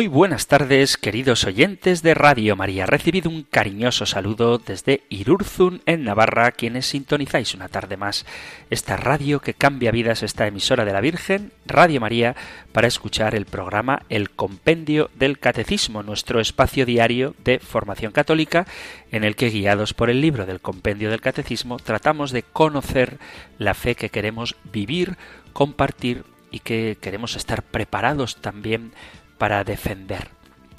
Muy buenas tardes, queridos oyentes de Radio María. Recibido un cariñoso saludo desde Irurzun, en Navarra, quienes sintonizáis una tarde más esta radio que cambia vidas, esta emisora de la Virgen, Radio María, para escuchar el programa El Compendio del Catecismo, nuestro espacio diario de formación católica, en el que, guiados por el libro del Compendio del Catecismo, tratamos de conocer la fe que queremos vivir, compartir y que queremos estar preparados también para defender.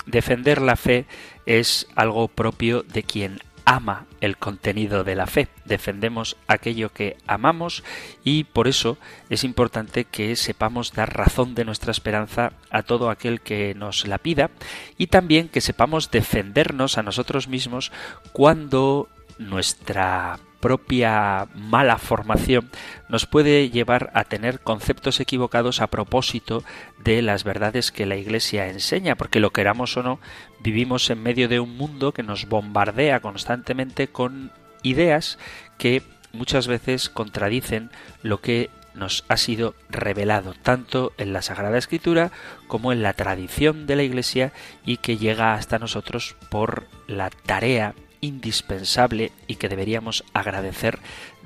Defender la fe es algo propio de quien ama el contenido de la fe. Defendemos aquello que amamos y por eso es importante que sepamos dar razón de nuestra esperanza a todo aquel que nos la pida y también que sepamos defendernos a nosotros mismos cuando nuestra propia mala formación nos puede llevar a tener conceptos equivocados a propósito de las verdades que la Iglesia enseña, porque lo queramos o no, vivimos en medio de un mundo que nos bombardea constantemente con ideas que muchas veces contradicen lo que nos ha sido revelado tanto en la Sagrada Escritura como en la tradición de la Iglesia y que llega hasta nosotros por la tarea indispensable y que deberíamos agradecer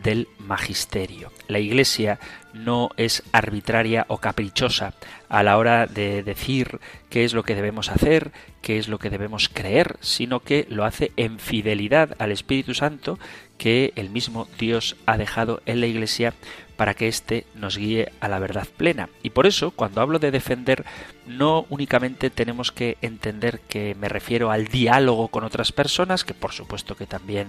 del magisterio. La Iglesia no es arbitraria o caprichosa a la hora de decir qué es lo que debemos hacer, qué es lo que debemos creer, sino que lo hace en fidelidad al Espíritu Santo que el mismo Dios ha dejado en la Iglesia para que éste nos guíe a la verdad plena. Y por eso, cuando hablo de defender, no únicamente tenemos que entender que me refiero al diálogo con otras personas, que por supuesto que también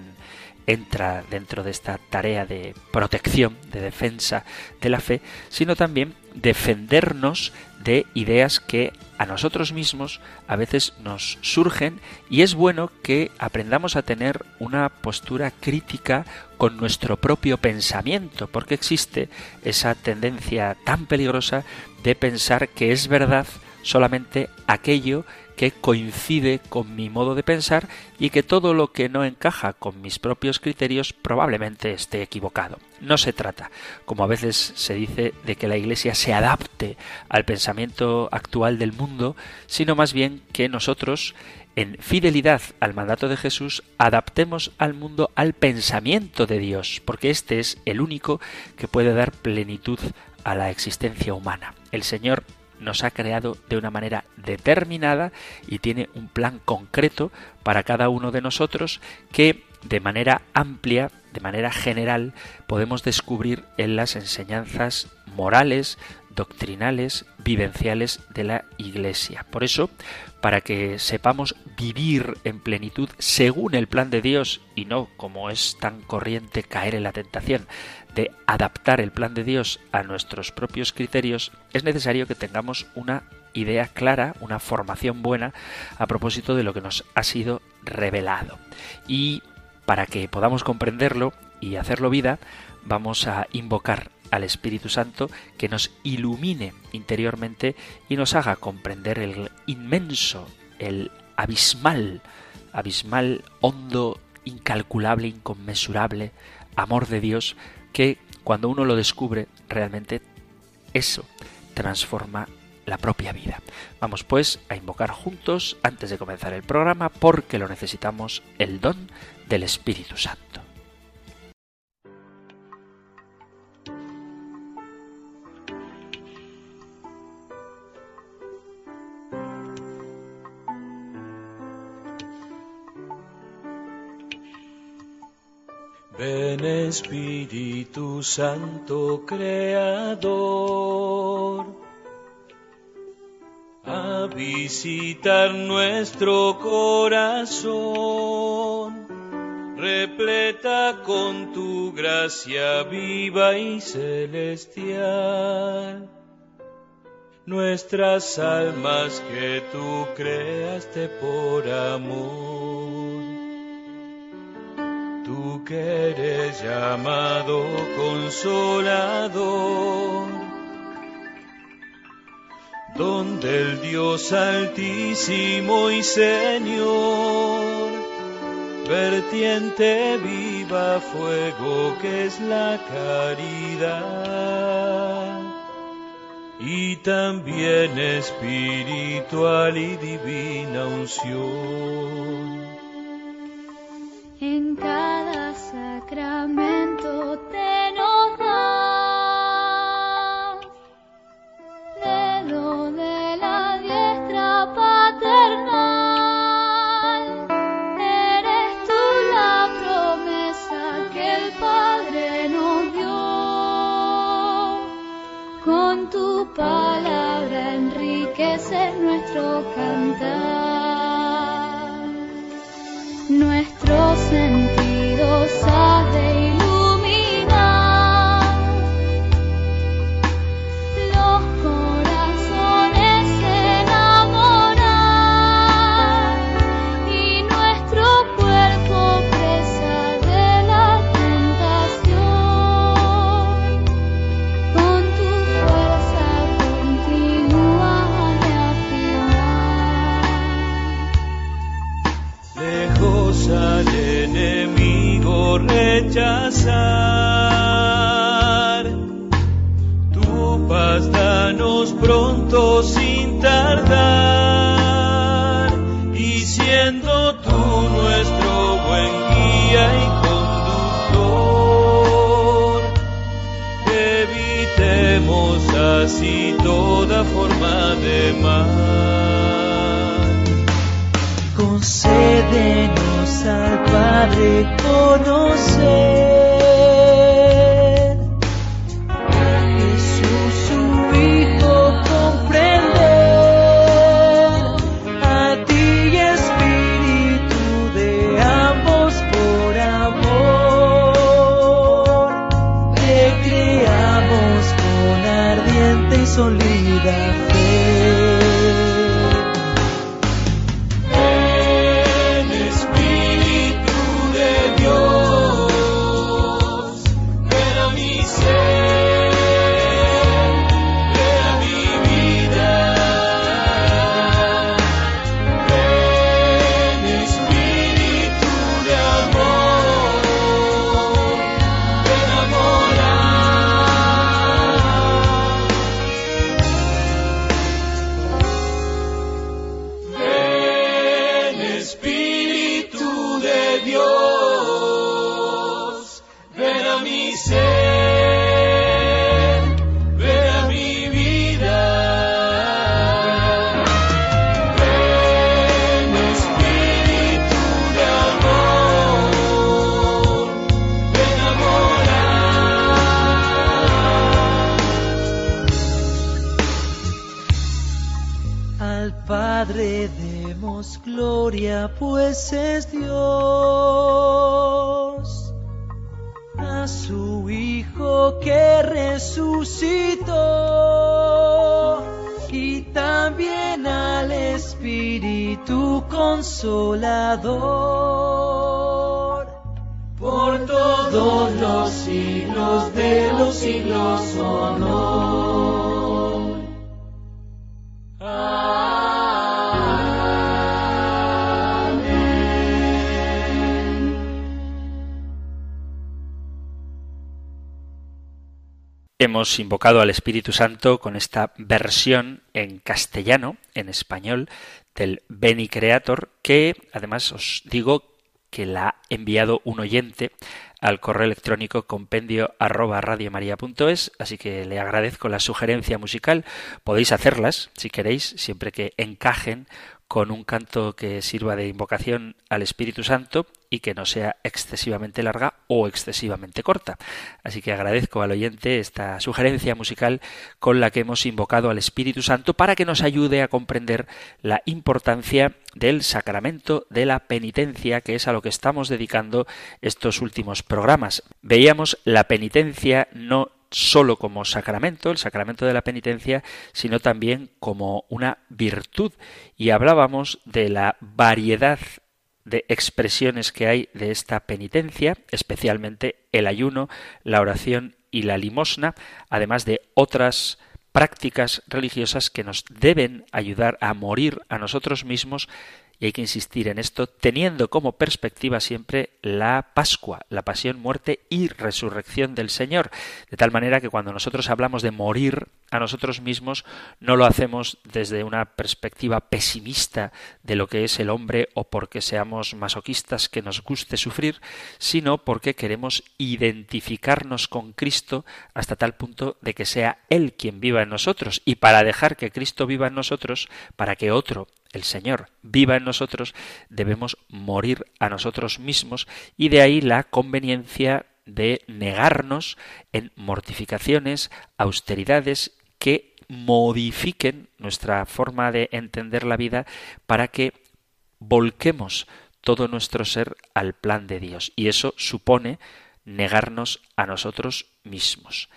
entra dentro de esta tarea de protección, de defensa de la fe, sino también defendernos de ideas que a nosotros mismos a veces nos surgen y es bueno que aprendamos a tener una postura crítica con nuestro propio pensamiento, porque existe esa tendencia tan peligrosa de pensar que es verdad solamente aquello que coincide con mi modo de pensar y que todo lo que no encaja con mis propios criterios probablemente esté equivocado. No se trata, como a veces se dice, de que la Iglesia se adapte al pensamiento actual del mundo, sino más bien que nosotros en fidelidad al mandato de Jesús, adaptemos al mundo al pensamiento de Dios, porque este es el único que puede dar plenitud a la existencia humana. El Señor nos ha creado de una manera determinada y tiene un plan concreto para cada uno de nosotros que de manera amplia, de manera general, podemos descubrir en las enseñanzas morales, doctrinales, vivenciales de la Iglesia. Por eso, para que sepamos vivir en plenitud según el plan de Dios y no como es tan corriente caer en la tentación de adaptar el plan de Dios a nuestros propios criterios, es necesario que tengamos una idea clara, una formación buena a propósito de lo que nos ha sido revelado. Y para que podamos comprenderlo y hacerlo vida, vamos a invocar al Espíritu Santo que nos ilumine interiormente y nos haga comprender el inmenso, el abismal, abismal, hondo, incalculable, inconmensurable amor de Dios que cuando uno lo descubre realmente eso transforma la propia vida. Vamos pues a invocar juntos antes de comenzar el programa porque lo necesitamos el don del Espíritu Santo. Ven Espíritu Santo Creador a visitar nuestro corazón, repleta con tu gracia viva y celestial. Nuestras almas que tú creaste por amor que eres llamado consolador, donde el Dios altísimo y Señor, vertiente viva fuego que es la caridad y también espiritual y divina unción. En sacramento te nos das dedo de la diestra paternal. Eres tú la promesa que el Padre nos dio. Con tu palabra enriquece nuestro cantar. Nuestros sentidos rechazar. Tu paz danos pronto sin tardar, y siendo tú nuestro buen guía y conductor, evitemos así toda forma de mal. Al Padre demos gloria, pues es Dios. A su Hijo que resucitó. Y también al Espíritu Consolador. Por todos los siglos de los siglos, honor. Hemos invocado al Espíritu Santo con esta versión en castellano, en español, del Beni Creator, que además os digo que la ha enviado un oyente al correo electrónico compendio arroba radiomaria.es, así que le agradezco la sugerencia musical. Podéis hacerlas, si queréis, siempre que encajen con un canto que sirva de invocación al Espíritu Santo y que no sea excesivamente larga o excesivamente corta. Así que agradezco al oyente esta sugerencia musical con la que hemos invocado al Espíritu Santo para que nos ayude a comprender la importancia del sacramento de la penitencia, que es a lo que estamos dedicando estos últimos programas. Veíamos la penitencia no solo como sacramento, el sacramento de la penitencia, sino también como una virtud. Y hablábamos de la variedad de expresiones que hay de esta penitencia, especialmente el ayuno, la oración y la limosna, además de otras prácticas religiosas que nos deben ayudar a morir a nosotros mismos y hay que insistir en esto teniendo como perspectiva siempre la Pascua, la pasión, muerte y resurrección del Señor. De tal manera que cuando nosotros hablamos de morir a nosotros mismos, no lo hacemos desde una perspectiva pesimista de lo que es el hombre o porque seamos masoquistas que nos guste sufrir, sino porque queremos identificarnos con Cristo hasta tal punto de que sea Él quien viva en nosotros. Y para dejar que Cristo viva en nosotros, para que otro el Señor viva en nosotros, debemos morir a nosotros mismos y de ahí la conveniencia de negarnos en mortificaciones, austeridades que modifiquen nuestra forma de entender la vida para que volquemos todo nuestro ser al plan de Dios. Y eso supone negarnos a nosotros mismos.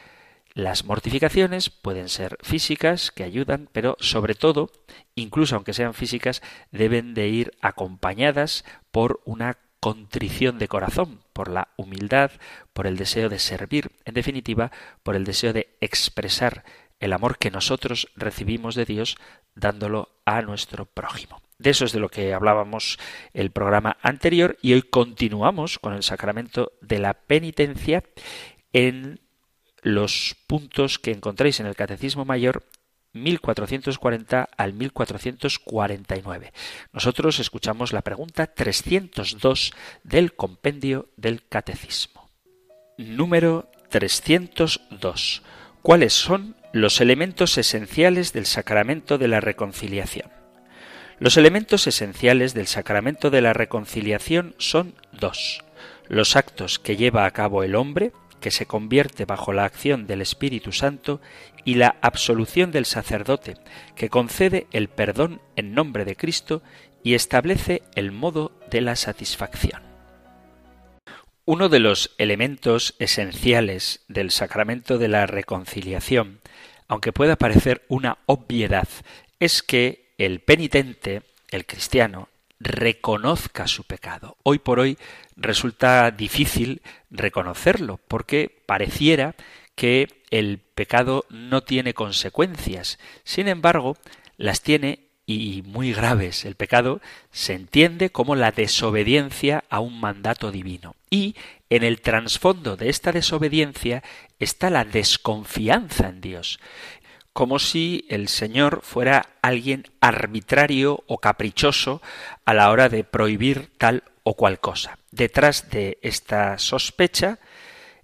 Las mortificaciones pueden ser físicas, que ayudan, pero sobre todo, incluso aunque sean físicas, deben de ir acompañadas por una contrición de corazón, por la humildad, por el deseo de servir, en definitiva, por el deseo de expresar el amor que nosotros recibimos de Dios dándolo a nuestro prójimo. De eso es de lo que hablábamos el programa anterior y hoy continuamos con el sacramento de la penitencia en los puntos que encontráis en el Catecismo Mayor 1440 al 1449. Nosotros escuchamos la pregunta 302 del compendio del Catecismo. Número 302. ¿Cuáles son los elementos esenciales del sacramento de la reconciliación? Los elementos esenciales del sacramento de la reconciliación son dos. Los actos que lleva a cabo el hombre, que se convierte bajo la acción del Espíritu Santo y la absolución del sacerdote, que concede el perdón en nombre de Cristo y establece el modo de la satisfacción. Uno de los elementos esenciales del sacramento de la reconciliación, aunque pueda parecer una obviedad, es que el penitente, el cristiano, reconozca su pecado. Hoy por hoy resulta difícil reconocerlo porque pareciera que el pecado no tiene consecuencias. Sin embargo, las tiene y muy graves. El pecado se entiende como la desobediencia a un mandato divino. Y en el trasfondo de esta desobediencia está la desconfianza en Dios como si el Señor fuera alguien arbitrario o caprichoso a la hora de prohibir tal o cual cosa. Detrás de esta sospecha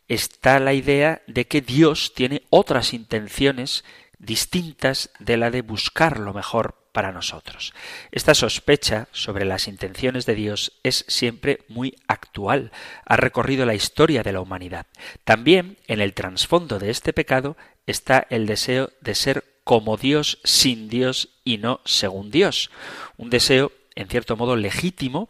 está la idea de que Dios tiene otras intenciones distintas de la de buscar lo mejor para nosotros. Esta sospecha sobre las intenciones de Dios es siempre muy actual, ha recorrido la historia de la humanidad. También en el trasfondo de este pecado está el deseo de ser como Dios sin Dios y no según Dios. Un deseo, en cierto modo, legítimo,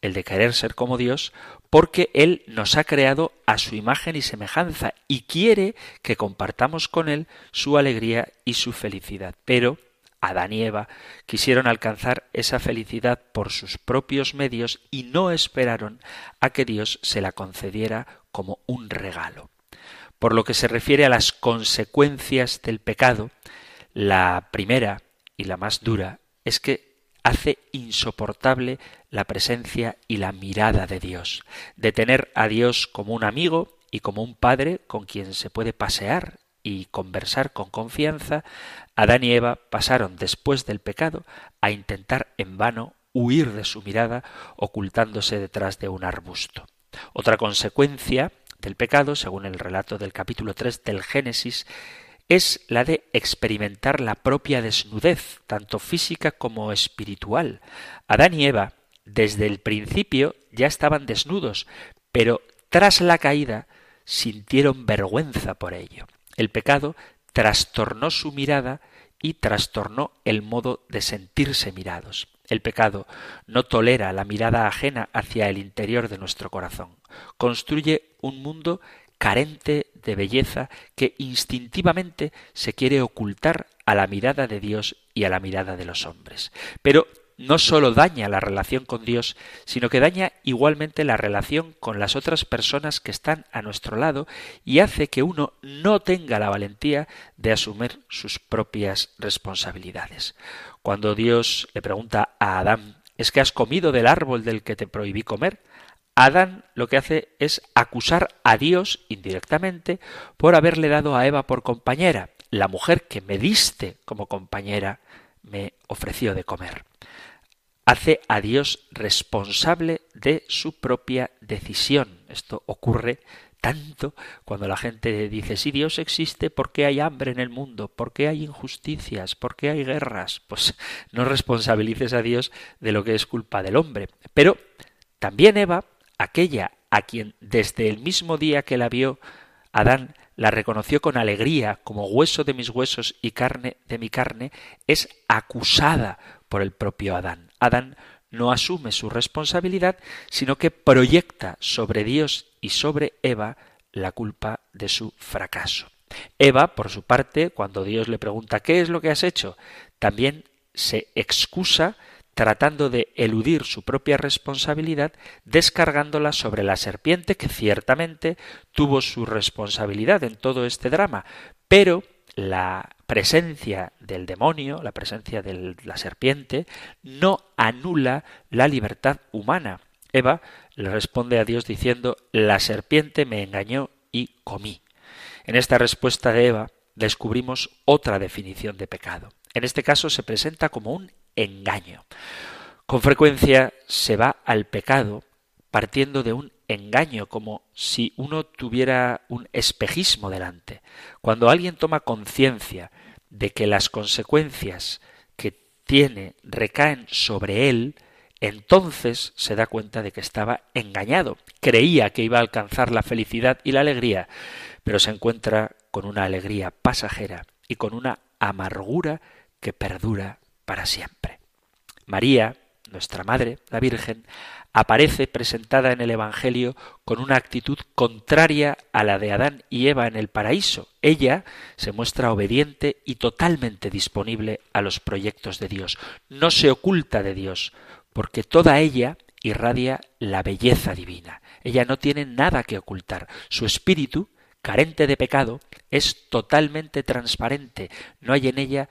el de querer ser como Dios, porque Él nos ha creado a su imagen y semejanza y quiere que compartamos con Él su alegría y su felicidad. Pero Adán y Eva quisieron alcanzar esa felicidad por sus propios medios y no esperaron a que Dios se la concediera como un regalo. Por lo que se refiere a las consecuencias del pecado, la primera y la más dura es que hace insoportable la presencia y la mirada de Dios, de tener a Dios como un amigo y como un padre con quien se puede pasear y conversar con confianza, Adán y Eva pasaron después del pecado a intentar en vano huir de su mirada ocultándose detrás de un arbusto. Otra consecuencia del pecado, según el relato del capítulo 3 del Génesis, es la de experimentar la propia desnudez, tanto física como espiritual. Adán y Eva, desde el principio, ya estaban desnudos, pero tras la caída sintieron vergüenza por ello. El pecado trastornó su mirada y trastornó el modo de sentirse mirados. El pecado no tolera la mirada ajena hacia el interior de nuestro corazón. Construye un mundo carente de belleza que instintivamente se quiere ocultar a la mirada de Dios y a la mirada de los hombres. Pero no solo daña la relación con Dios, sino que daña igualmente la relación con las otras personas que están a nuestro lado y hace que uno no tenga la valentía de asumir sus propias responsabilidades. Cuando Dios le pregunta a Adán, ¿es que has comido del árbol del que te prohibí comer? Adán lo que hace es acusar a Dios indirectamente por haberle dado a Eva por compañera. La mujer que me diste como compañera me ofreció de comer. Hace a Dios responsable de su propia decisión. Esto ocurre tanto cuando la gente dice, si Dios existe, ¿por qué hay hambre en el mundo? ¿Por qué hay injusticias? ¿Por qué hay guerras? Pues no responsabilices a Dios de lo que es culpa del hombre. Pero también Eva, aquella a quien desde el mismo día que la vio Adán la reconoció con alegría como hueso de mis huesos y carne de mi carne, es acusada por el propio Adán. Adán no asume su responsabilidad, sino que proyecta sobre Dios y sobre Eva la culpa de su fracaso. Eva, por su parte, cuando Dios le pregunta ¿qué es lo que has hecho? también se excusa tratando de eludir su propia responsabilidad, descargándola sobre la serpiente, que ciertamente tuvo su responsabilidad en todo este drama, pero la presencia del demonio, la presencia de la serpiente, no anula la libertad humana. Eva le responde a Dios diciendo, la serpiente me engañó y comí. En esta respuesta de Eva descubrimos otra definición de pecado. En este caso se presenta como un engaño. Con frecuencia se va al pecado partiendo de un engaño, como si uno tuviera un espejismo delante. Cuando alguien toma conciencia de que las consecuencias que tiene recaen sobre él, entonces se da cuenta de que estaba engañado. Creía que iba a alcanzar la felicidad y la alegría, pero se encuentra con una alegría pasajera y con una amargura que perdura para siempre. María, nuestra Madre, la Virgen, aparece presentada en el Evangelio con una actitud contraria a la de Adán y Eva en el paraíso. Ella se muestra obediente y totalmente disponible a los proyectos de Dios. No se oculta de Dios, porque toda ella irradia la belleza divina. Ella no tiene nada que ocultar. Su espíritu, carente de pecado, es totalmente transparente. No hay en ella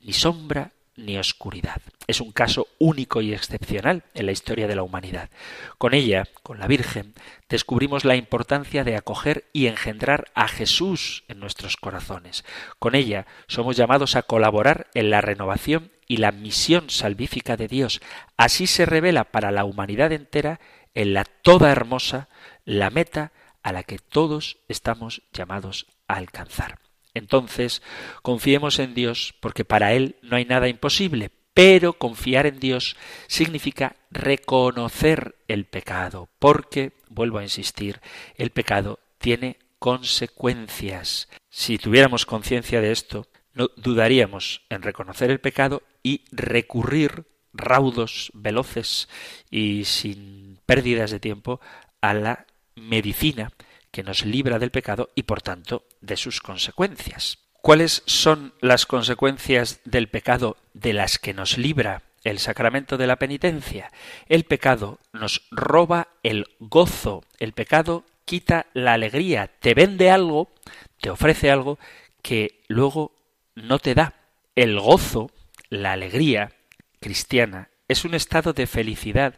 ni sombra ni oscuridad. Es un caso único y excepcional en la historia de la humanidad. Con ella, con la Virgen, descubrimos la importancia de acoger y engendrar a Jesús en nuestros corazones. Con ella somos llamados a colaborar en la renovación y la misión salvífica de Dios. Así se revela para la humanidad entera en la toda hermosa la meta a la que todos estamos llamados a alcanzar. Entonces, confiemos en Dios, porque para Él no hay nada imposible, pero confiar en Dios significa reconocer el pecado, porque, vuelvo a insistir, el pecado tiene consecuencias. Si tuviéramos conciencia de esto, no dudaríamos en reconocer el pecado y recurrir raudos, veloces y sin pérdidas de tiempo a la medicina que nos libra del pecado y por tanto de sus consecuencias. ¿Cuáles son las consecuencias del pecado de las que nos libra el sacramento de la penitencia? El pecado nos roba el gozo, el pecado quita la alegría, te vende algo, te ofrece algo que luego no te da. El gozo, la alegría cristiana, es un estado de felicidad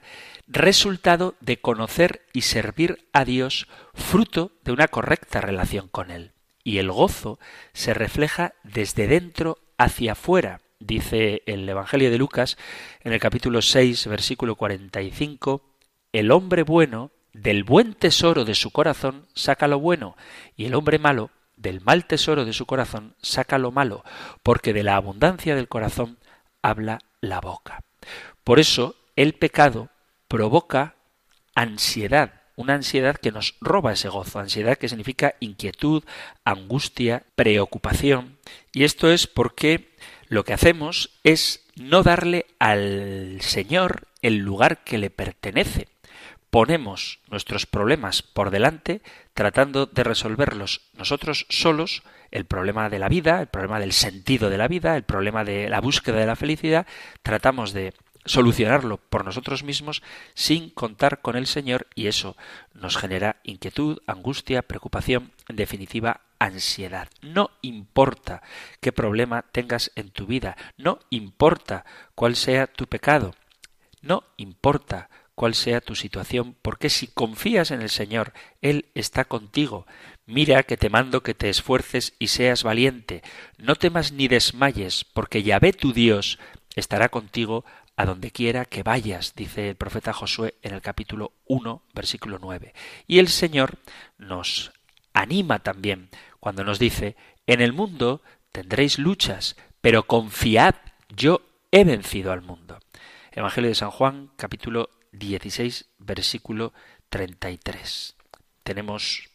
resultado de conocer y servir a Dios fruto de una correcta relación con Él. Y el gozo se refleja desde dentro hacia afuera, dice el Evangelio de Lucas en el capítulo 6, versículo 45, el hombre bueno del buen tesoro de su corazón saca lo bueno, y el hombre malo del mal tesoro de su corazón saca lo malo, porque de la abundancia del corazón habla la boca. Por eso el pecado provoca ansiedad, una ansiedad que nos roba ese gozo, ansiedad que significa inquietud, angustia, preocupación. Y esto es porque lo que hacemos es no darle al Señor el lugar que le pertenece. Ponemos nuestros problemas por delante tratando de resolverlos nosotros solos, el problema de la vida, el problema del sentido de la vida, el problema de la búsqueda de la felicidad, tratamos de solucionarlo por nosotros mismos sin contar con el Señor y eso nos genera inquietud, angustia, preocupación, en definitiva, ansiedad. No importa qué problema tengas en tu vida, no importa cuál sea tu pecado, no importa cuál sea tu situación, porque si confías en el Señor, Él está contigo. Mira que te mando que te esfuerces y seas valiente. No temas ni desmayes, porque Yahvé tu Dios estará contigo a donde quiera que vayas, dice el profeta Josué en el capítulo 1, versículo 9. Y el Señor nos anima también cuando nos dice, en el mundo tendréis luchas, pero confiad, yo he vencido al mundo. Evangelio de San Juan, capítulo 16, versículo 33. Tenemos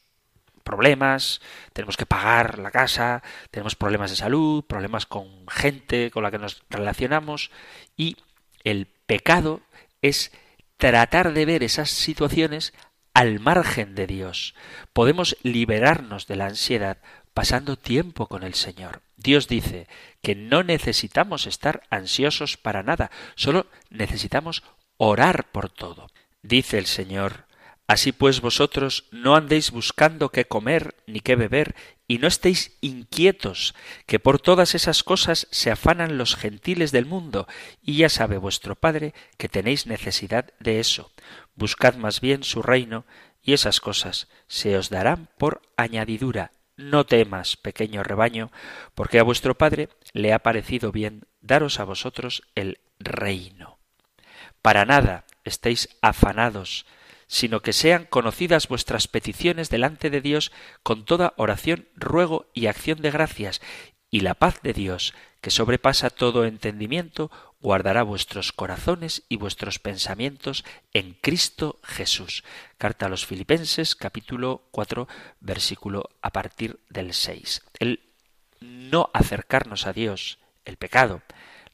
problemas, tenemos que pagar la casa, tenemos problemas de salud, problemas con gente con la que nos relacionamos y el pecado es tratar de ver esas situaciones al margen de Dios. Podemos liberarnos de la ansiedad pasando tiempo con el Señor. Dios dice que no necesitamos estar ansiosos para nada, solo necesitamos orar por todo. Dice el Señor, Así pues vosotros no andéis buscando qué comer ni qué beber, y no estéis inquietos, que por todas esas cosas se afanan los gentiles del mundo, y ya sabe vuestro Padre que tenéis necesidad de eso. Buscad más bien su reino, y esas cosas se os darán por añadidura. No temas, pequeño rebaño, porque a vuestro Padre le ha parecido bien daros a vosotros el reino. Para nada estéis afanados, sino que sean conocidas vuestras peticiones delante de Dios con toda oración, ruego y acción de gracias, y la paz de Dios, que sobrepasa todo entendimiento, guardará vuestros corazones y vuestros pensamientos en Cristo Jesús. Carta a los Filipenses, capítulo 4, versículo a partir del 6. El no acercarnos a Dios, el pecado,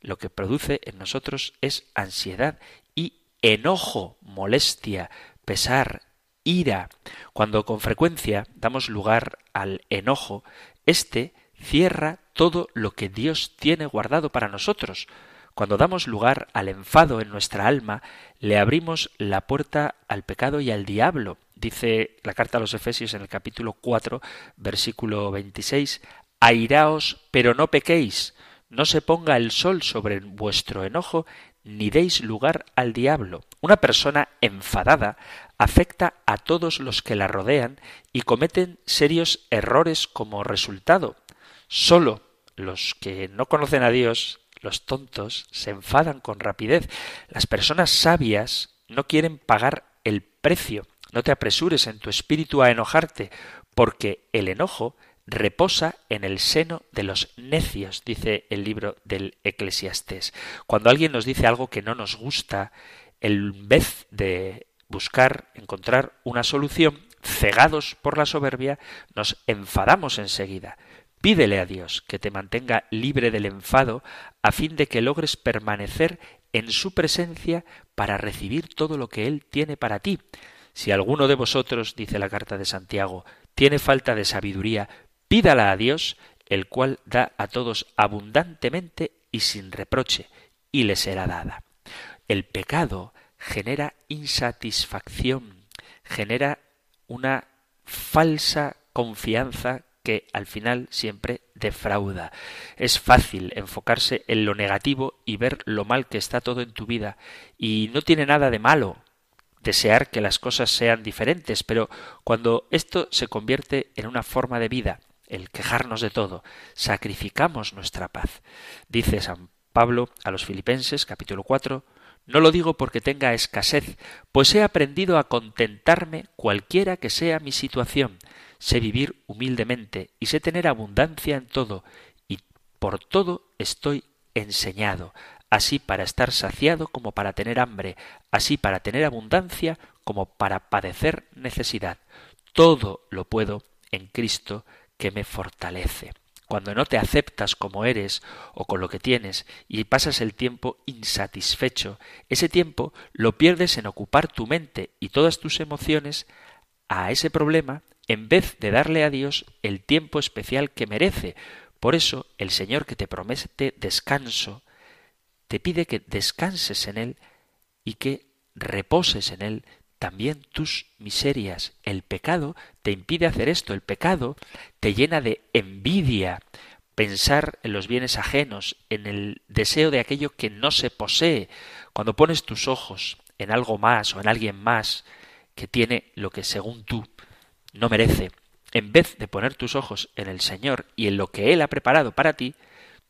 lo que produce en nosotros es ansiedad y enojo, molestia, pesar, ira. Cuando con frecuencia damos lugar al enojo, éste cierra todo lo que Dios tiene guardado para nosotros. Cuando damos lugar al enfado en nuestra alma, le abrimos la puerta al pecado y al diablo. Dice la carta a los Efesios en el capítulo 4, versículo 26, Airaos, pero no pequéis, no se ponga el sol sobre vuestro enojo, ni deis lugar al diablo. Una persona enfadada afecta a todos los que la rodean y cometen serios errores como resultado. Solo los que no conocen a Dios, los tontos, se enfadan con rapidez. Las personas sabias no quieren pagar el precio. No te apresures en tu espíritu a enojarte, porque el enojo reposa en el seno de los necios, dice el libro del Eclesiastés. Cuando alguien nos dice algo que no nos gusta, en vez de buscar, encontrar una solución, cegados por la soberbia, nos enfadamos enseguida. Pídele a Dios que te mantenga libre del enfado a fin de que logres permanecer en su presencia para recibir todo lo que Él tiene para ti. Si alguno de vosotros, dice la carta de Santiago, tiene falta de sabiduría, Pídala a Dios, el cual da a todos abundantemente y sin reproche, y le será dada. El pecado genera insatisfacción, genera una falsa confianza que al final siempre defrauda. Es fácil enfocarse en lo negativo y ver lo mal que está todo en tu vida, y no tiene nada de malo desear que las cosas sean diferentes, pero cuando esto se convierte en una forma de vida, el quejarnos de todo, sacrificamos nuestra paz. Dice San Pablo a los Filipenses capítulo 4, no lo digo porque tenga escasez, pues he aprendido a contentarme cualquiera que sea mi situación. Sé vivir humildemente y sé tener abundancia en todo, y por todo estoy enseñado, así para estar saciado como para tener hambre, así para tener abundancia como para padecer necesidad. Todo lo puedo en Cristo que me fortalece. Cuando no te aceptas como eres o con lo que tienes y pasas el tiempo insatisfecho, ese tiempo lo pierdes en ocupar tu mente y todas tus emociones a ese problema en vez de darle a Dios el tiempo especial que merece. Por eso el Señor que te promete descanso te pide que descanses en Él y que reposes en Él también tus miserias. El pecado te impide hacer esto, el pecado te llena de envidia, pensar en los bienes ajenos, en el deseo de aquello que no se posee. Cuando pones tus ojos en algo más o en alguien más que tiene lo que según tú no merece, en vez de poner tus ojos en el Señor y en lo que Él ha preparado para ti,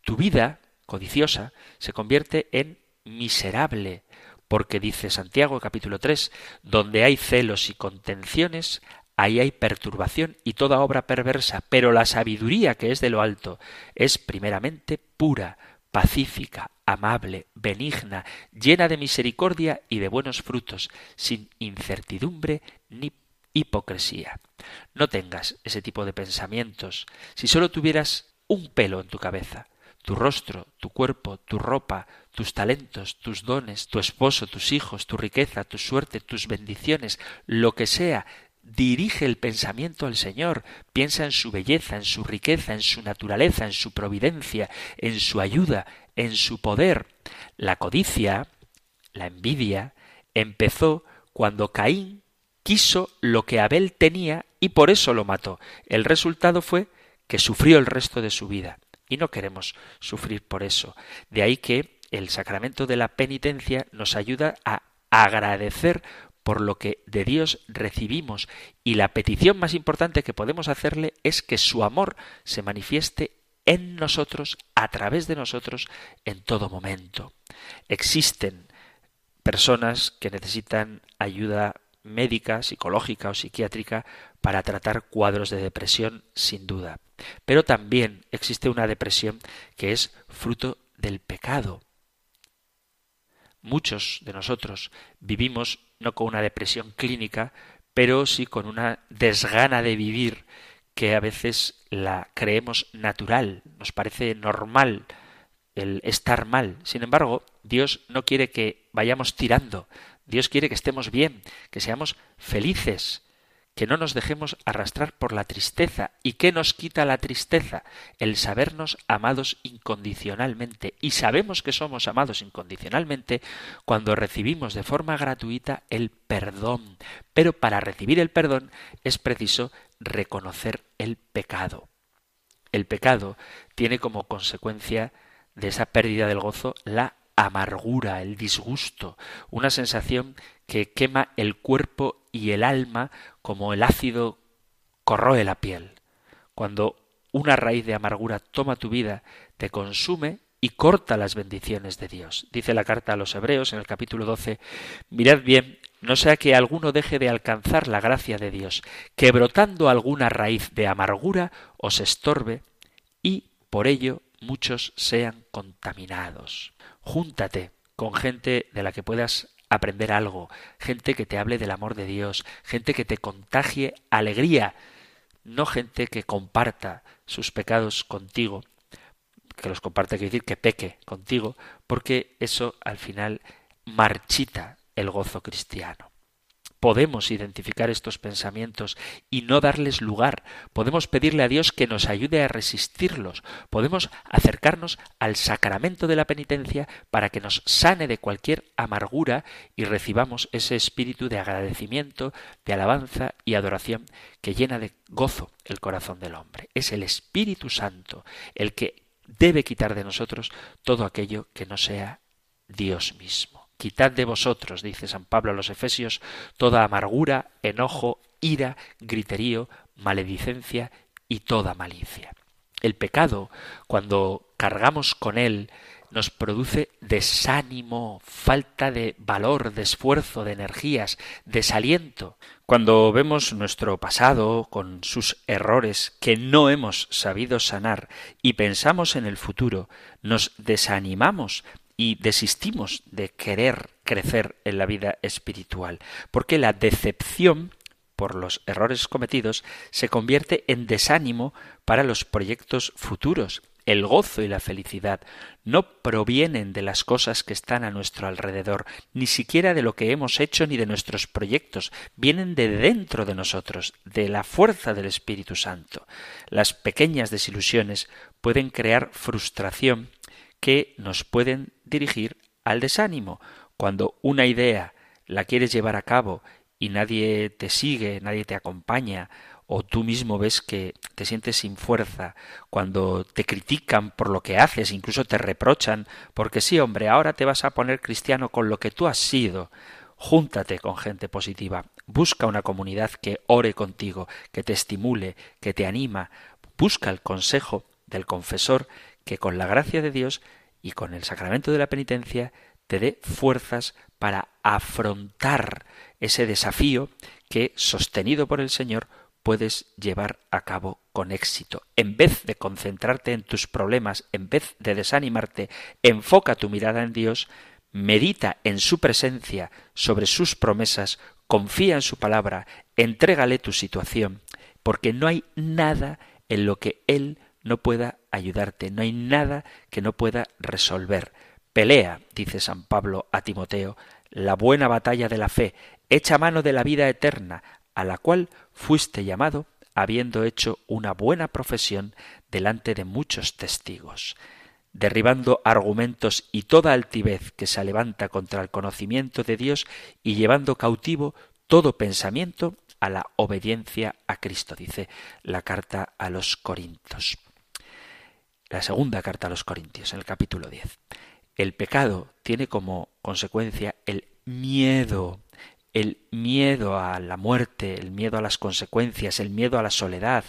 tu vida codiciosa se convierte en miserable, porque dice Santiago capítulo 3, donde hay celos y contenciones, ahí hay perturbación y toda obra perversa, pero la sabiduría que es de lo alto es primeramente pura, pacífica, amable, benigna, llena de misericordia y de buenos frutos, sin incertidumbre ni hipocresía. No tengas ese tipo de pensamientos. Si solo tuvieras un pelo en tu cabeza, tu rostro, tu cuerpo, tu ropa, tus talentos, tus dones, tu esposo, tus hijos, tu riqueza, tu suerte, tus bendiciones, lo que sea, dirige el pensamiento al Señor, piensa en su belleza, en su riqueza, en su naturaleza, en su providencia, en su ayuda, en su poder. La codicia, la envidia, empezó cuando Caín quiso lo que Abel tenía y por eso lo mató. El resultado fue que sufrió el resto de su vida. Y no queremos sufrir por eso. De ahí que el sacramento de la penitencia nos ayuda a agradecer por lo que de Dios recibimos y la petición más importante que podemos hacerle es que su amor se manifieste en nosotros, a través de nosotros, en todo momento. Existen personas que necesitan ayuda médica, psicológica o psiquiátrica para tratar cuadros de depresión, sin duda. Pero también existe una depresión que es fruto del pecado. Muchos de nosotros vivimos no con una depresión clínica, pero sí con una desgana de vivir que a veces la creemos natural, nos parece normal el estar mal. Sin embargo, Dios no quiere que vayamos tirando Dios quiere que estemos bien, que seamos felices, que no nos dejemos arrastrar por la tristeza. ¿Y qué nos quita la tristeza? El sabernos amados incondicionalmente. Y sabemos que somos amados incondicionalmente cuando recibimos de forma gratuita el perdón. Pero para recibir el perdón es preciso reconocer el pecado. El pecado tiene como consecuencia de esa pérdida del gozo la amargura, el disgusto, una sensación que quema el cuerpo y el alma como el ácido corroe la piel. Cuando una raíz de amargura toma tu vida, te consume y corta las bendiciones de Dios. Dice la carta a los Hebreos en el capítulo 12, mirad bien, no sea que alguno deje de alcanzar la gracia de Dios, que brotando alguna raíz de amargura os estorbe y por ello muchos sean contaminados. Júntate con gente de la que puedas aprender algo, gente que te hable del amor de Dios, gente que te contagie alegría, no gente que comparta sus pecados contigo, que los comparte quiere decir que peque contigo, porque eso al final marchita el gozo cristiano podemos identificar estos pensamientos y no darles lugar. Podemos pedirle a Dios que nos ayude a resistirlos. Podemos acercarnos al sacramento de la penitencia para que nos sane de cualquier amargura y recibamos ese espíritu de agradecimiento, de alabanza y adoración que llena de gozo el corazón del hombre. Es el Espíritu Santo el que debe quitar de nosotros todo aquello que no sea Dios mismo. Quitad de vosotros, dice San Pablo a los Efesios, toda amargura, enojo, ira, griterío, maledicencia y toda malicia. El pecado, cuando cargamos con él, nos produce desánimo, falta de valor, de esfuerzo, de energías, desaliento. Cuando vemos nuestro pasado con sus errores que no hemos sabido sanar y pensamos en el futuro, nos desanimamos y desistimos de querer crecer en la vida espiritual, porque la decepción por los errores cometidos se convierte en desánimo para los proyectos futuros. El gozo y la felicidad no provienen de las cosas que están a nuestro alrededor, ni siquiera de lo que hemos hecho ni de nuestros proyectos, vienen de dentro de nosotros, de la fuerza del Espíritu Santo. Las pequeñas desilusiones pueden crear frustración que nos pueden dirigir al desánimo. Cuando una idea la quieres llevar a cabo y nadie te sigue, nadie te acompaña, o tú mismo ves que te sientes sin fuerza, cuando te critican por lo que haces, incluso te reprochan, porque sí, hombre, ahora te vas a poner cristiano con lo que tú has sido. Júntate con gente positiva, busca una comunidad que ore contigo, que te estimule, que te anima, busca el consejo del confesor que con la gracia de Dios y con el sacramento de la penitencia te dé fuerzas para afrontar ese desafío que, sostenido por el Señor, puedes llevar a cabo con éxito. En vez de concentrarte en tus problemas, en vez de desanimarte, enfoca tu mirada en Dios, medita en su presencia sobre sus promesas, confía en su palabra, entrégale tu situación, porque no hay nada en lo que Él no pueda ayudarte, no hay nada que no pueda resolver. Pelea, dice San Pablo a Timoteo, la buena batalla de la fe, echa mano de la vida eterna, a la cual fuiste llamado habiendo hecho una buena profesión delante de muchos testigos, derribando argumentos y toda altivez que se levanta contra el conocimiento de Dios y llevando cautivo todo pensamiento a la obediencia a Cristo, dice la carta a los Corintios. La segunda carta a los Corintios, en el capítulo 10. El pecado tiene como consecuencia el miedo, el miedo a la muerte, el miedo a las consecuencias, el miedo a la soledad.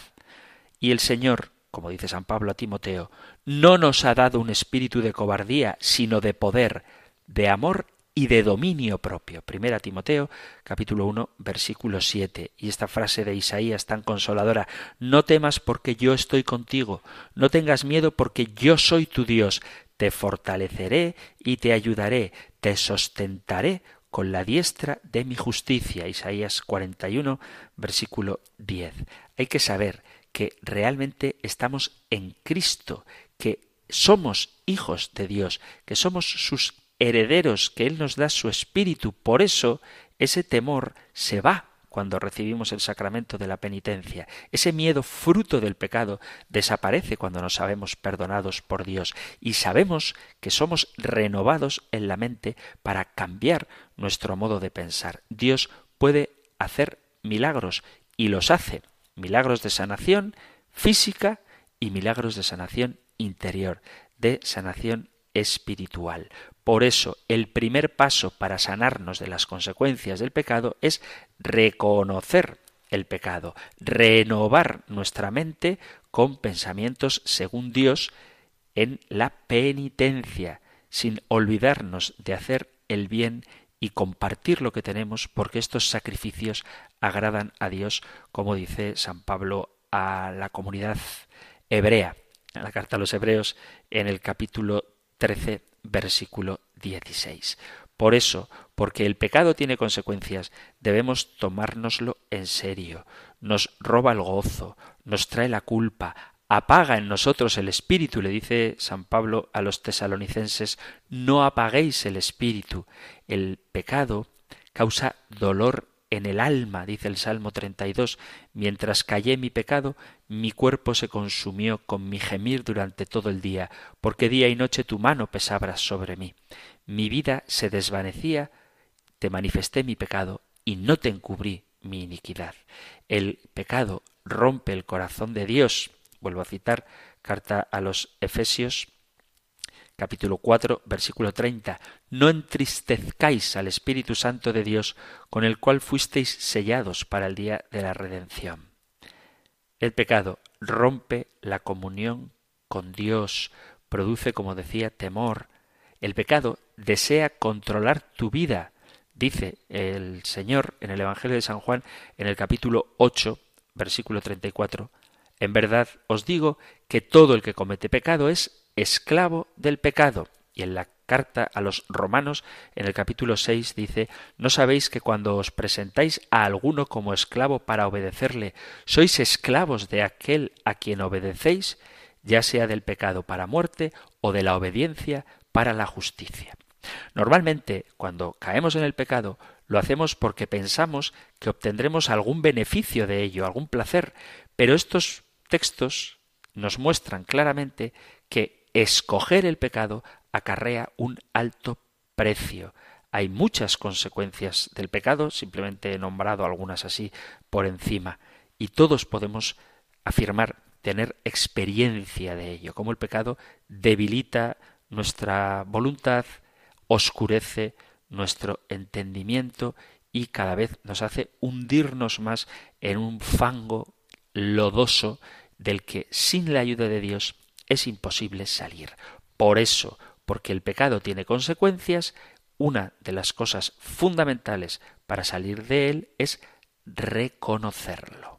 Y el Señor, como dice San Pablo a Timoteo, no nos ha dado un espíritu de cobardía, sino de poder, de amor y de dominio propio. Primera Timoteo, capítulo 1, versículo 7. Y esta frase de Isaías tan consoladora, no temas porque yo estoy contigo, no tengas miedo porque yo soy tu Dios, te fortaleceré y te ayudaré, te sustentaré con la diestra de mi justicia. Isaías 41, versículo 10. Hay que saber que realmente estamos en Cristo, que somos hijos de Dios, que somos sus herederos, que Él nos da su espíritu. Por eso ese temor se va cuando recibimos el sacramento de la penitencia. Ese miedo fruto del pecado desaparece cuando nos sabemos perdonados por Dios y sabemos que somos renovados en la mente para cambiar nuestro modo de pensar. Dios puede hacer milagros y los hace. Milagros de sanación física y milagros de sanación interior, de sanación espiritual. Por eso, el primer paso para sanarnos de las consecuencias del pecado es reconocer el pecado, renovar nuestra mente con pensamientos según Dios en la penitencia, sin olvidarnos de hacer el bien y compartir lo que tenemos, porque estos sacrificios agradan a Dios, como dice San Pablo a la comunidad hebrea, en la carta a los hebreos, en el capítulo 13 versículo 16. Por eso, porque el pecado tiene consecuencias, debemos tomárnoslo en serio. Nos roba el gozo, nos trae la culpa, apaga en nosotros el espíritu, le dice San Pablo a los tesalonicenses, no apaguéis el espíritu. El pecado causa dolor en el alma, dice el Salmo 32, mientras callé mi pecado, mi cuerpo se consumió con mi gemir durante todo el día, porque día y noche tu mano pesaba sobre mí. Mi vida se desvanecía, te manifesté mi pecado y no te encubrí mi iniquidad. El pecado rompe el corazón de Dios. Vuelvo a citar carta a los Efesios capítulo 4, versículo 30. No entristezcáis al Espíritu Santo de Dios, con el cual fuisteis sellados para el día de la redención. El pecado rompe la comunión con Dios, produce, como decía, temor. El pecado desea controlar tu vida. Dice el Señor en el Evangelio de San Juan, en el capítulo 8, versículo 34, En verdad os digo que todo el que comete pecado es esclavo del pecado. Y en la carta a los romanos, en el capítulo 6, dice, ¿no sabéis que cuando os presentáis a alguno como esclavo para obedecerle, sois esclavos de aquel a quien obedecéis, ya sea del pecado para muerte o de la obediencia para la justicia? Normalmente, cuando caemos en el pecado, lo hacemos porque pensamos que obtendremos algún beneficio de ello, algún placer, pero estos textos nos muestran claramente que escoger el pecado acarrea un alto precio. Hay muchas consecuencias del pecado, simplemente he nombrado algunas así por encima, y todos podemos afirmar tener experiencia de ello, como el pecado debilita nuestra voluntad, oscurece nuestro entendimiento y cada vez nos hace hundirnos más en un fango lodoso del que sin la ayuda de Dios es imposible salir. Por eso, porque el pecado tiene consecuencias, una de las cosas fundamentales para salir de él es reconocerlo.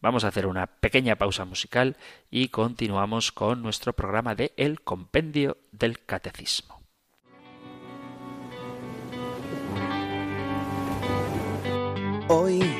Vamos a hacer una pequeña pausa musical y continuamos con nuestro programa de El Compendio del Catecismo. Hoy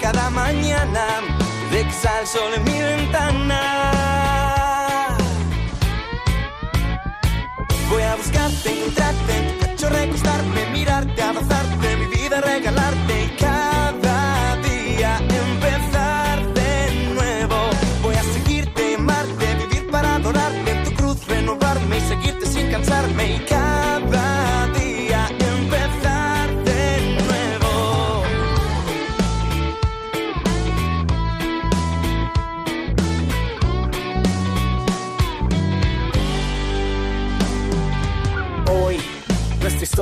cada mañana, de que sale el en mi ventana. Voy a buscarte, encontrarte, en tu recostarme, mirarte, abrazarte, mi vida regalarte y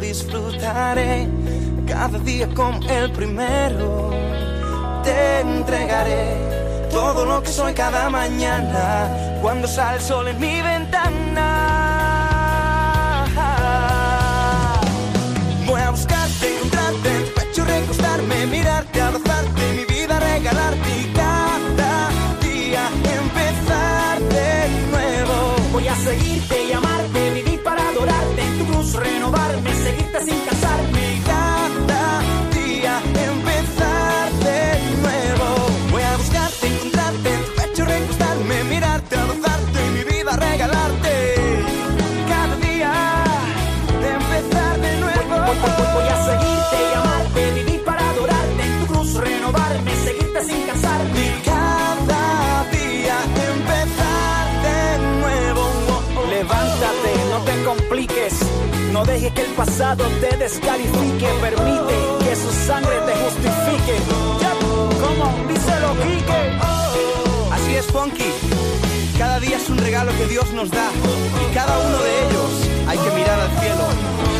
Disfrutaré cada día como el primero. Te entregaré todo lo que soy cada mañana cuando sale el sol en mi ventana. No dejes que el pasado te descalifique, permite que su sangre te justifique. Como díselo, Quique. Así es, Funky. Cada día es un regalo que Dios nos da. Y cada uno de ellos hay que mirar al cielo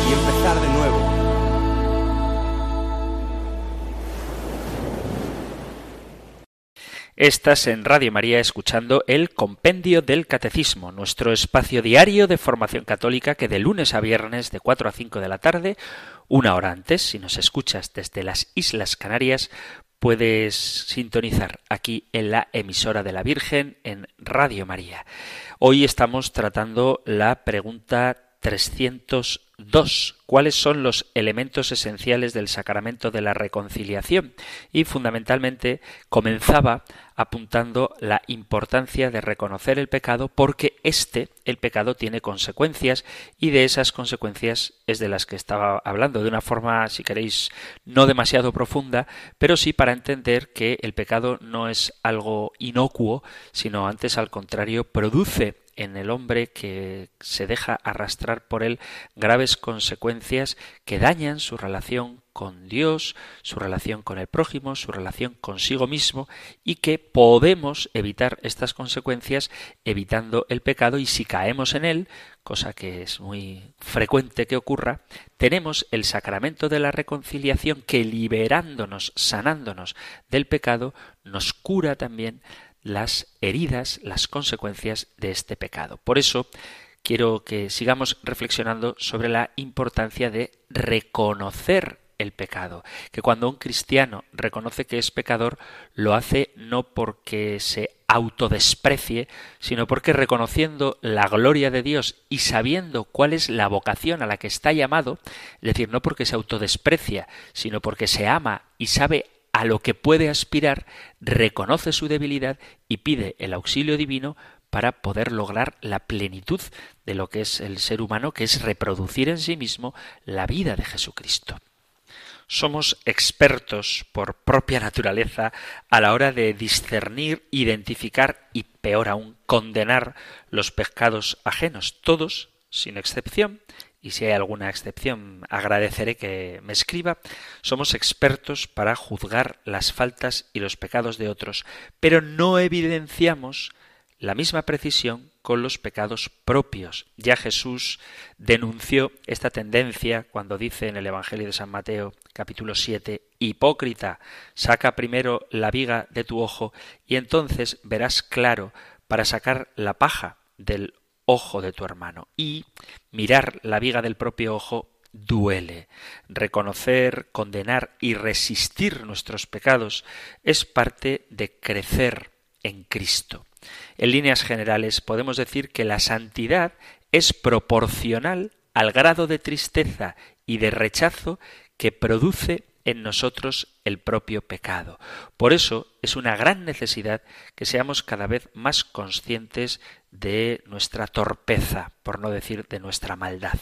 y empezar de nuevo. Estás en Radio María escuchando el Compendio del Catecismo, nuestro espacio diario de formación católica que de lunes a viernes de 4 a 5 de la tarde, una hora antes, si nos escuchas desde las Islas Canarias, puedes sintonizar aquí en la emisora de la Virgen en Radio María. Hoy estamos tratando la pregunta 302. ¿Cuáles son los elementos esenciales del sacramento de la reconciliación? Y fundamentalmente comenzaba apuntando la importancia de reconocer el pecado porque este, el pecado, tiene consecuencias y de esas consecuencias es de las que estaba hablando de una forma, si queréis, no demasiado profunda, pero sí para entender que el pecado no es algo inocuo, sino antes al contrario produce en el hombre que se deja arrastrar por él graves consecuencias que dañan su relación con Dios, su relación con el prójimo, su relación consigo mismo y que podemos evitar estas consecuencias evitando el pecado y si caemos en él, cosa que es muy frecuente que ocurra, tenemos el sacramento de la reconciliación que liberándonos, sanándonos del pecado, nos cura también las heridas, las consecuencias de este pecado. Por eso quiero que sigamos reflexionando sobre la importancia de reconocer el pecado, que cuando un cristiano reconoce que es pecador, lo hace no porque se autodesprecie, sino porque reconociendo la gloria de Dios y sabiendo cuál es la vocación a la que está llamado, es decir, no porque se autodesprecia, sino porque se ama y sabe a lo que puede aspirar, reconoce su debilidad y pide el auxilio divino para poder lograr la plenitud de lo que es el ser humano, que es reproducir en sí mismo la vida de Jesucristo. Somos expertos por propia naturaleza a la hora de discernir, identificar y, peor aún, condenar los pecados ajenos, todos, sin excepción, y si hay alguna excepción agradeceré que me escriba, somos expertos para juzgar las faltas y los pecados de otros, pero no evidenciamos la misma precisión con los pecados propios. Ya Jesús denunció esta tendencia cuando dice en el Evangelio de San Mateo capítulo 7, Hipócrita, saca primero la viga de tu ojo y entonces verás claro para sacar la paja del ojo de tu hermano. Y mirar la viga del propio ojo duele. Reconocer, condenar y resistir nuestros pecados es parte de crecer en Cristo. En líneas generales podemos decir que la santidad es proporcional al grado de tristeza y de rechazo que produce en nosotros el propio pecado. Por eso es una gran necesidad que seamos cada vez más conscientes de nuestra torpeza, por no decir de nuestra maldad.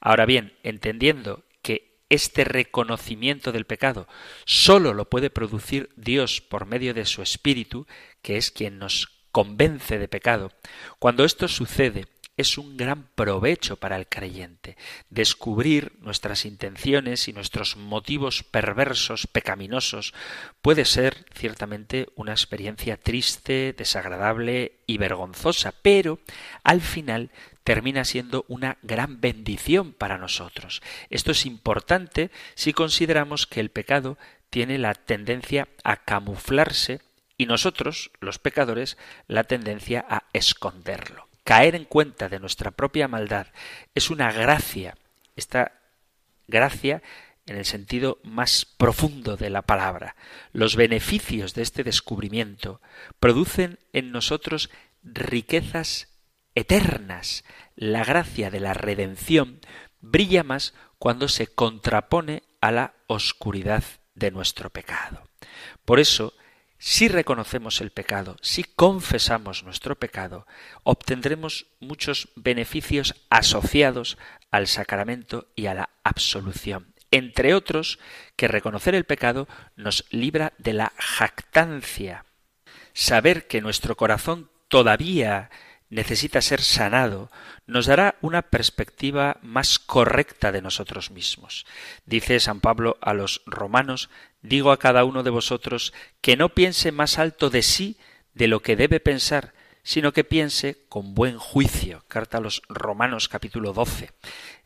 Ahora bien, entendiendo que este reconocimiento del pecado sólo lo puede producir Dios por medio de su Espíritu, que es quien nos convence de pecado, cuando esto sucede es un gran provecho para el creyente. Descubrir nuestras intenciones y nuestros motivos perversos, pecaminosos, puede ser ciertamente una experiencia triste, desagradable y vergonzosa, pero al final termina siendo una gran bendición para nosotros. Esto es importante si consideramos que el pecado tiene la tendencia a camuflarse y nosotros, los pecadores, la tendencia a esconderlo caer en cuenta de nuestra propia maldad es una gracia. Esta gracia en el sentido más profundo de la palabra. Los beneficios de este descubrimiento producen en nosotros riquezas eternas. La gracia de la redención brilla más cuando se contrapone a la oscuridad de nuestro pecado. Por eso, si reconocemos el pecado, si confesamos nuestro pecado, obtendremos muchos beneficios asociados al sacramento y a la absolución. Entre otros, que reconocer el pecado nos libra de la jactancia. Saber que nuestro corazón todavía necesita ser sanado, nos dará una perspectiva más correcta de nosotros mismos. Dice San Pablo a los romanos digo a cada uno de vosotros que no piense más alto de sí de lo que debe pensar, sino que piense con buen juicio. Carta a los Romanos capítulo 12.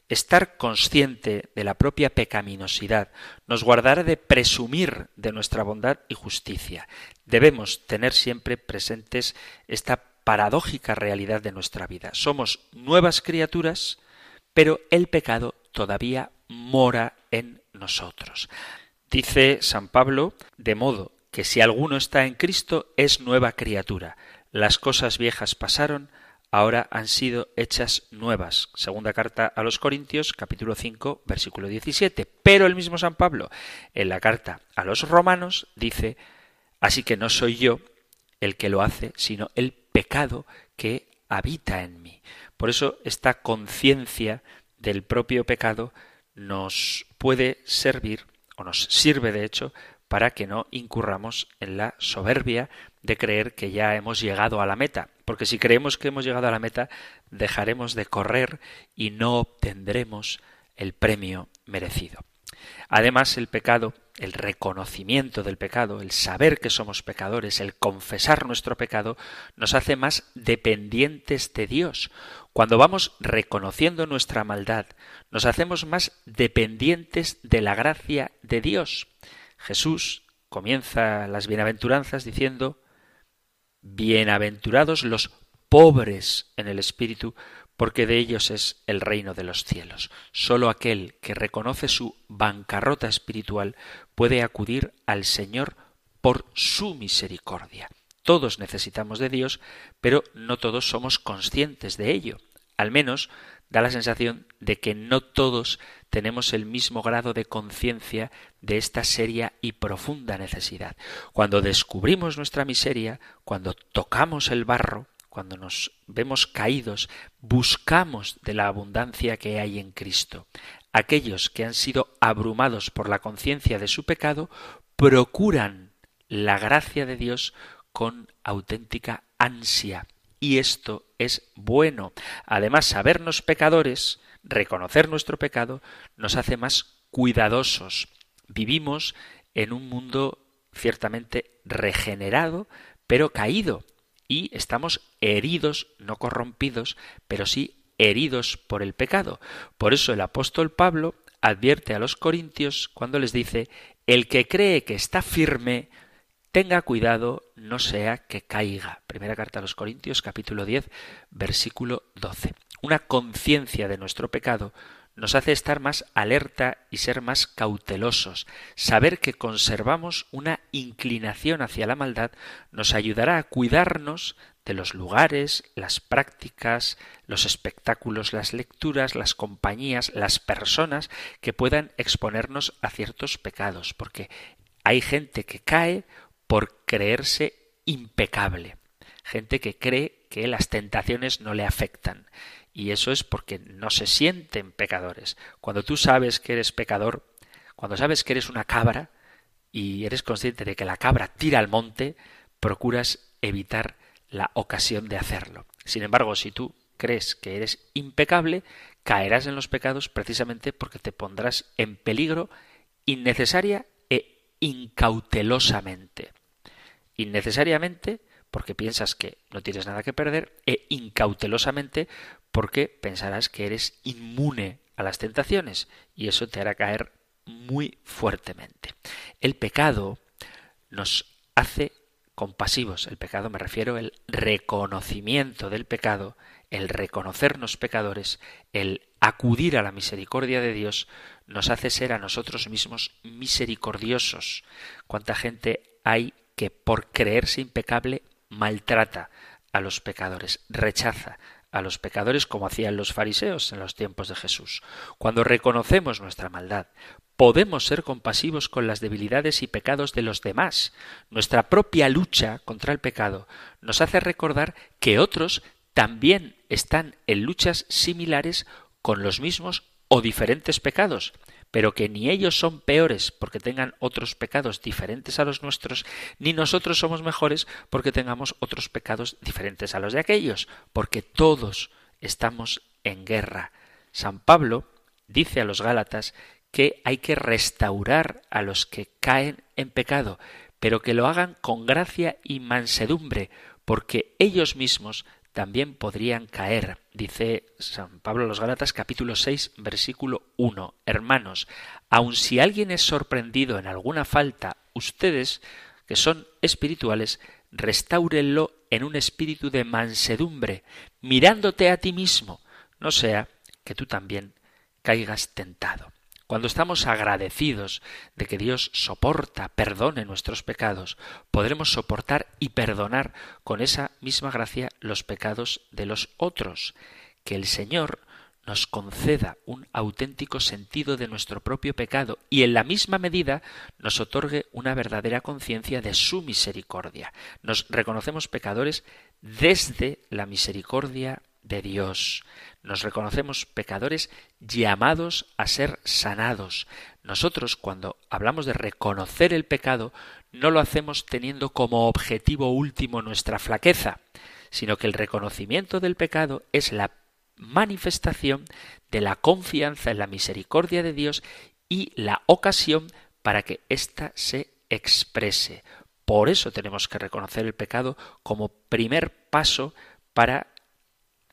estar consciente de la propia pecaminosidad nos guardará de presumir de nuestra bondad y justicia. Debemos tener siempre presentes esta paradójica realidad de nuestra vida. Somos nuevas criaturas, pero el pecado todavía mora en nosotros. Dice San Pablo, de modo que si alguno está en Cristo es nueva criatura. Las cosas viejas pasaron, ahora han sido hechas nuevas. Segunda carta a los Corintios, capítulo 5, versículo 17. Pero el mismo San Pablo, en la carta a los Romanos, dice, así que no soy yo el que lo hace, sino el pecado que habita en mí. Por eso esta conciencia del propio pecado nos puede servir, o nos sirve de hecho, para que no incurramos en la soberbia de creer que ya hemos llegado a la meta, porque si creemos que hemos llegado a la meta, dejaremos de correr y no obtendremos el premio merecido. Además, el pecado, el reconocimiento del pecado, el saber que somos pecadores, el confesar nuestro pecado, nos hace más dependientes de Dios. Cuando vamos reconociendo nuestra maldad, nos hacemos más dependientes de la gracia de Dios. Jesús comienza las bienaventuranzas diciendo Bienaventurados los pobres en el espíritu, porque de ellos es el reino de los cielos. Solo aquel que reconoce su bancarrota espiritual puede acudir al Señor por su misericordia. Todos necesitamos de Dios, pero no todos somos conscientes de ello. Al menos da la sensación de que no todos tenemos el mismo grado de conciencia de esta seria y profunda necesidad. Cuando descubrimos nuestra miseria, cuando tocamos el barro, cuando nos vemos caídos, buscamos de la abundancia que hay en Cristo. Aquellos que han sido abrumados por la conciencia de su pecado procuran la gracia de Dios con auténtica ansia. Y esto es bueno. Además, sabernos pecadores, reconocer nuestro pecado, nos hace más cuidadosos. Vivimos en un mundo ciertamente regenerado, pero caído y estamos heridos, no corrompidos, pero sí heridos por el pecado. Por eso el apóstol Pablo advierte a los corintios cuando les dice el que cree que está firme, tenga cuidado, no sea que caiga. Primera carta a los Corintios, capítulo 10, versículo 12. Una conciencia de nuestro pecado nos hace estar más alerta y ser más cautelosos. Saber que conservamos una inclinación hacia la maldad nos ayudará a cuidarnos de los lugares, las prácticas, los espectáculos, las lecturas, las compañías, las personas que puedan exponernos a ciertos pecados, porque hay gente que cae por creerse impecable, gente que cree que las tentaciones no le afectan y eso es porque no se sienten pecadores. Cuando tú sabes que eres pecador, cuando sabes que eres una cabra y eres consciente de que la cabra tira al monte, procuras evitar la ocasión de hacerlo. Sin embargo, si tú crees que eres impecable, caerás en los pecados precisamente porque te pondrás en peligro innecesaria e incautelosamente. Innecesariamente porque piensas que no tienes nada que perder e incautelosamente porque pensarás que eres inmune a las tentaciones y eso te hará caer muy fuertemente. El pecado nos hace compasivos. El pecado me refiero al reconocimiento del pecado, el reconocernos pecadores, el acudir a la misericordia de Dios, nos hace ser a nosotros mismos misericordiosos. ¿Cuánta gente hay que por creerse impecable maltrata a los pecadores, rechaza a los pecadores como hacían los fariseos en los tiempos de Jesús. Cuando reconocemos nuestra maldad, podemos ser compasivos con las debilidades y pecados de los demás. Nuestra propia lucha contra el pecado nos hace recordar que otros también están en luchas similares con los mismos o diferentes pecados pero que ni ellos son peores porque tengan otros pecados diferentes a los nuestros, ni nosotros somos mejores porque tengamos otros pecados diferentes a los de aquellos, porque todos estamos en guerra. San Pablo dice a los Gálatas que hay que restaurar a los que caen en pecado, pero que lo hagan con gracia y mansedumbre, porque ellos mismos también podrían caer. Dice San Pablo a los Gálatas capítulo 6 versículo 1. Hermanos, aun si alguien es sorprendido en alguna falta, ustedes, que son espirituales, restáurenlo en un espíritu de mansedumbre, mirándote a ti mismo, no sea que tú también caigas tentado. Cuando estamos agradecidos de que Dios soporta, perdone nuestros pecados, podremos soportar y perdonar con esa misma gracia los pecados de los otros. Que el Señor nos conceda un auténtico sentido de nuestro propio pecado y en la misma medida nos otorgue una verdadera conciencia de su misericordia. Nos reconocemos pecadores desde la misericordia de Dios. Nos reconocemos pecadores llamados a ser sanados. Nosotros cuando hablamos de reconocer el pecado no lo hacemos teniendo como objetivo último nuestra flaqueza, sino que el reconocimiento del pecado es la manifestación de la confianza en la misericordia de Dios y la ocasión para que ésta se exprese. Por eso tenemos que reconocer el pecado como primer paso para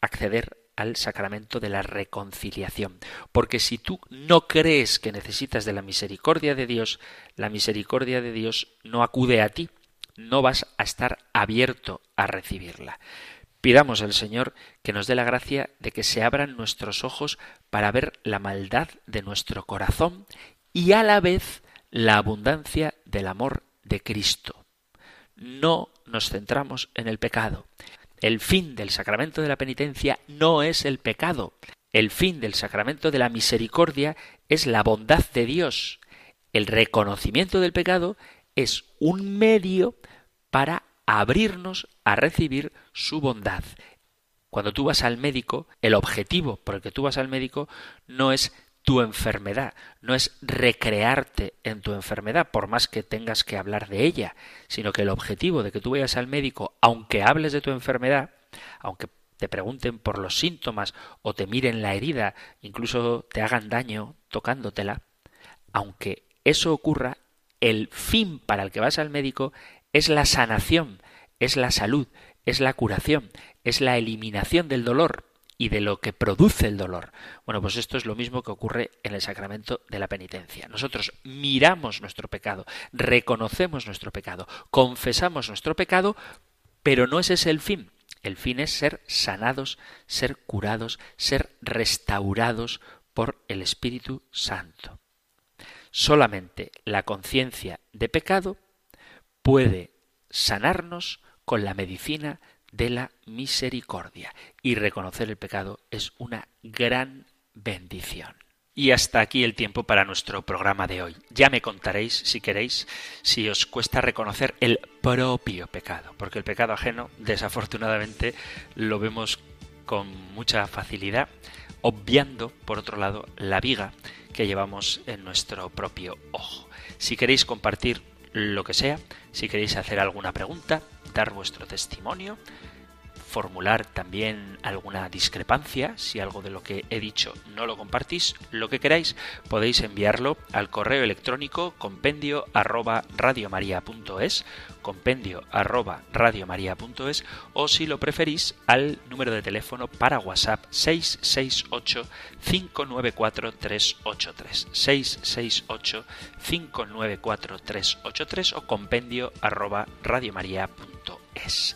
acceder al sacramento de la reconciliación. Porque si tú no crees que necesitas de la misericordia de Dios, la misericordia de Dios no acude a ti, no vas a estar abierto a recibirla. Pidamos al Señor que nos dé la gracia de que se abran nuestros ojos para ver la maldad de nuestro corazón y a la vez la abundancia del amor de Cristo. No nos centramos en el pecado, el fin del sacramento de la penitencia no es el pecado. El fin del sacramento de la misericordia es la bondad de Dios. El reconocimiento del pecado es un medio para abrirnos a recibir su bondad. Cuando tú vas al médico, el objetivo por el que tú vas al médico no es tu enfermedad, no es recrearte en tu enfermedad, por más que tengas que hablar de ella, sino que el objetivo de que tú vayas al médico, aunque hables de tu enfermedad, aunque te pregunten por los síntomas o te miren la herida, incluso te hagan daño tocándotela, aunque eso ocurra, el fin para el que vas al médico es la sanación, es la salud, es la curación, es la eliminación del dolor, y de lo que produce el dolor. Bueno, pues esto es lo mismo que ocurre en el sacramento de la penitencia. Nosotros miramos nuestro pecado, reconocemos nuestro pecado, confesamos nuestro pecado, pero no ese es el fin. El fin es ser sanados, ser curados, ser restaurados por el Espíritu Santo. Solamente la conciencia de pecado puede sanarnos con la medicina de la misericordia. Y reconocer el pecado es una gran bendición. Y hasta aquí el tiempo para nuestro programa de hoy. Ya me contaréis, si queréis, si os cuesta reconocer el propio pecado, porque el pecado ajeno, desafortunadamente, lo vemos con mucha facilidad, obviando, por otro lado, la viga que llevamos en nuestro propio ojo. Si queréis compartir lo que sea, si queréis hacer alguna pregunta, dar vuestro testimonio, formular también alguna discrepancia, si algo de lo que he dicho no lo compartís, lo que queráis, podéis enviarlo al correo electrónico compendio arroba radiomaria.es, compendio arroba radiomaria.es, o si lo preferís, al número de teléfono para WhatsApp 668 594 383, 668 594 383 o compendio arroba radiomaria.es